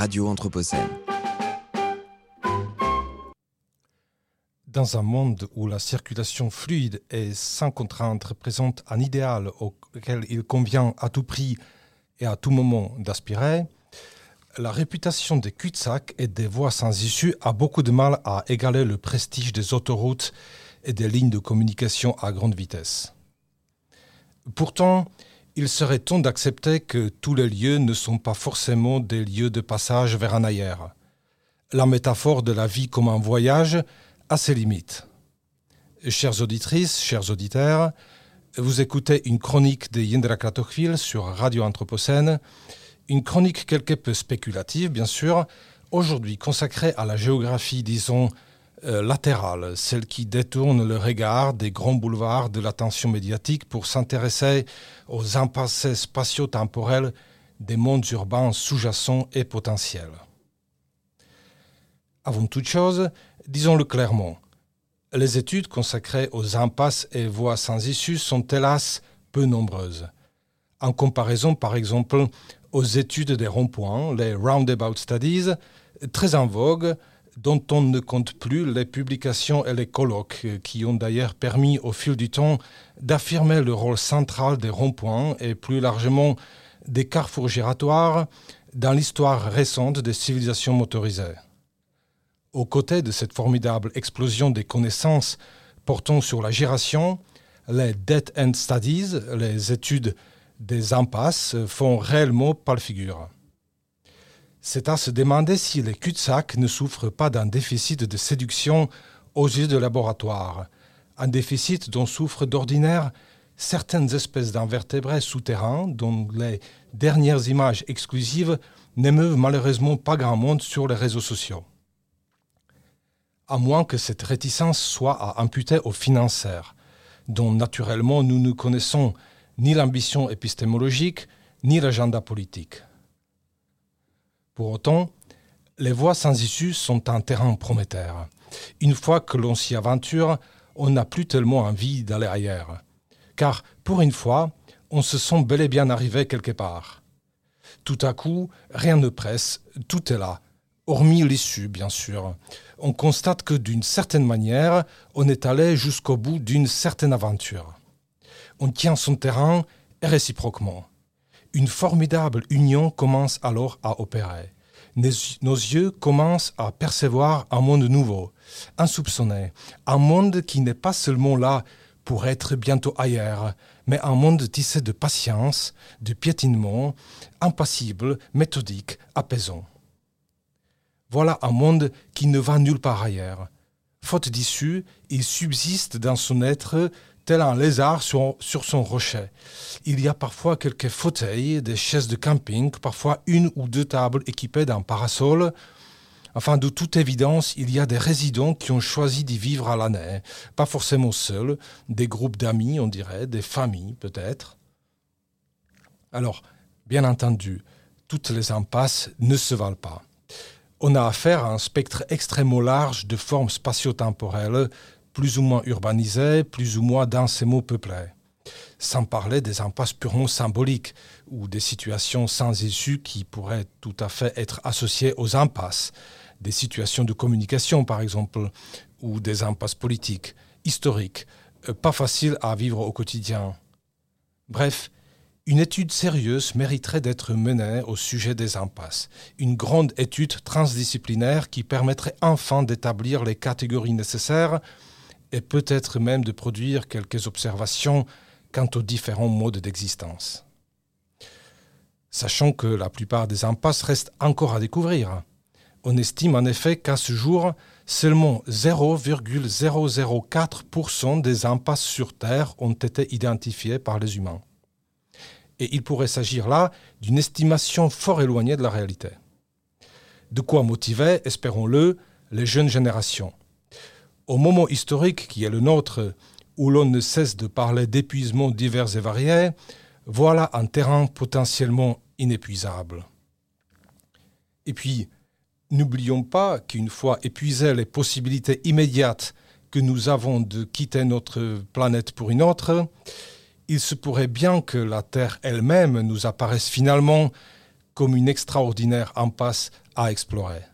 Radio Anthropocène. Dans un monde où la circulation fluide et sans contrainte représente un idéal auquel il convient à tout prix et à tout moment d'aspirer, la réputation des cul-de-sac et des voies sans issue a beaucoup de mal à égaler le prestige des autoroutes et des lignes de communication à grande vitesse. Pourtant, il serait temps d'accepter que tous les lieux ne sont pas forcément des lieux de passage vers un ailleurs. La métaphore de la vie comme un voyage a ses limites. Chères auditrices, chers auditeurs, vous écoutez une chronique de Yendra Kratochvil sur Radio Anthropocène, une chronique quelque peu spéculative, bien sûr, aujourd'hui consacrée à la géographie, disons, euh, latérale, celle qui détourne le regard des grands boulevards de l'attention médiatique pour s'intéresser aux impasses spatio-temporels des mondes urbains sous-jacents et potentiels. Avant toute chose, disons-le clairement, les études consacrées aux impasses et voies sans issue sont hélas peu nombreuses. En comparaison par exemple aux études des ronds-points, les roundabout studies, très en vogue, dont on ne compte plus les publications et les colloques, qui ont d'ailleurs permis au fil du temps d'affirmer le rôle central des ronds-points et plus largement des carrefours giratoires dans l'histoire récente des civilisations motorisées. Aux côtés de cette formidable explosion des connaissances portant sur la giration, les Dead End Studies, les études des impasses, font réellement pas le figure. C'est à se demander si les cul-de-sac ne souffrent pas d'un déficit de séduction aux yeux de laboratoire, un déficit dont souffrent d'ordinaire certaines espèces d'invertébrés souterrains dont les dernières images exclusives n'émeuvent malheureusement pas grand monde sur les réseaux sociaux à moins que cette réticence soit à imputer aux financières, dont naturellement nous ne connaissons ni l'ambition épistémologique ni l'agenda politique. Pour autant, les voies sans issue sont un terrain prometteur. Une fois que l'on s'y aventure, on n'a plus tellement envie d'aller ailleurs. Car, pour une fois, on se sent bel et bien arrivé quelque part. Tout à coup, rien ne presse, tout est là, hormis l'issue, bien sûr. On constate que d'une certaine manière, on est allé jusqu'au bout d'une certaine aventure. On tient son terrain et réciproquement. Une formidable union commence alors à opérer. Nos yeux commencent à percevoir un monde nouveau, insoupçonné, un monde qui n'est pas seulement là pour être bientôt ailleurs, mais un monde tissé de patience, de piétinement, impassible, méthodique, apaisant. Voilà un monde qui ne va nulle part ailleurs. Faute d'issue, il subsiste dans son être tel un lézard sur, son rocher. Il y a parfois quelques fauteuils, des chaises de camping, parfois une ou deux tables équipées d'un parasol. Enfin, de toute évidence, il y a des résidents qui ont choisi d'y vivre à l'année, pas forcément seuls, des groupes d'amis, on dirait, des familles peut-être. Alors, bien entendu, toutes les impasses ne se valent pas on a affaire à un spectre extrêmement large de formes spatio-temporelles, plus ou moins urbanisées, plus ou moins densément peuplées. Sans parler des impasses purement symboliques ou des situations sans issue qui pourraient tout à fait être associées aux impasses, des situations de communication par exemple, ou des impasses politiques, historiques, euh, pas faciles à vivre au quotidien. Bref, une étude sérieuse mériterait d'être menée au sujet des impasses, une grande étude transdisciplinaire qui permettrait enfin d'établir les catégories nécessaires et peut-être même de produire quelques observations quant aux différents modes d'existence. Sachant que la plupart des impasses restent encore à découvrir. On estime en effet qu'à ce jour, seulement 0,004% des impasses sur Terre ont été identifiées par les humains et il pourrait s'agir là d'une estimation fort éloignée de la réalité. De quoi motiver, espérons-le, les jeunes générations. Au moment historique qui est le nôtre, où l'on ne cesse de parler d'épuisement divers et variés, voilà un terrain potentiellement inépuisable. Et puis, n'oublions pas qu'une fois épuisées les possibilités immédiates que nous avons de quitter notre planète pour une autre, il se pourrait bien que la Terre elle-même nous apparaisse finalement comme une extraordinaire impasse à explorer.